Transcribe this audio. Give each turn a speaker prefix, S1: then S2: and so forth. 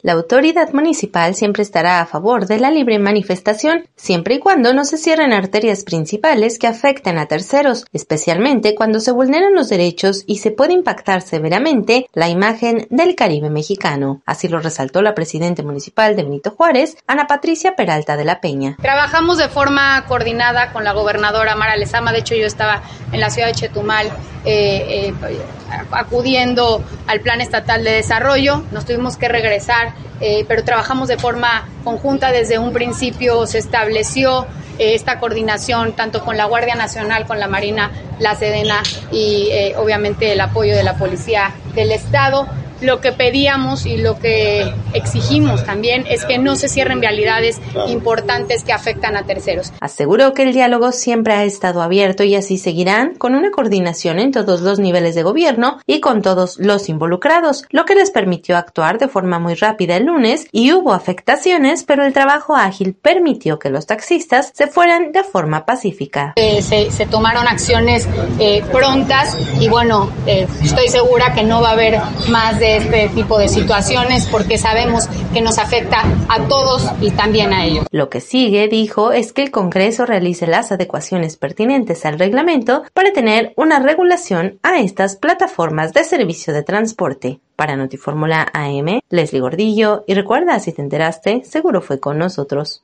S1: La autoridad municipal siempre estará a favor de la libre manifestación, siempre y cuando no se cierren arterias principales que afecten a terceros, especialmente cuando se vulneran los derechos y se puede impactar severamente la imagen del Caribe mexicano. Así lo resaltó la presidenta municipal de Benito Juárez, Ana Patricia Peralta de la Peña.
S2: Trabajamos de forma coordinada con la gobernadora Mara Lezama, de hecho yo estaba en la ciudad de Chetumal eh, eh, acudiendo al Plan Estatal de Desarrollo, nos tuvimos que regresar, eh, pero trabajamos de forma conjunta. Desde un principio se estableció esta coordinación tanto con la Guardia Nacional, con la Marina, la Sedena y obviamente el apoyo de la Policía del Estado lo que pedíamos y lo que exigimos también es que no se cierren vialidades importantes que afectan a terceros.
S1: Aseguró que el diálogo siempre ha estado abierto y así seguirán con una coordinación en todos los niveles de gobierno y con todos los involucrados, lo que les permitió actuar de forma muy rápida el lunes y hubo afectaciones, pero el trabajo ágil permitió que los taxistas se fueran de forma pacífica.
S2: Eh, se, tomaron acciones eh, prontas y bueno, eh, estoy segura que no va a haber más este tipo de situaciones porque sabemos que nos afecta a todos y también a ellos.
S1: Lo que sigue, dijo, es que el Congreso realice las adecuaciones pertinentes al reglamento para tener una regulación a estas plataformas de servicio de transporte. Para Notifórmula AM, Leslie Gordillo, y recuerda, si te enteraste, seguro fue con nosotros.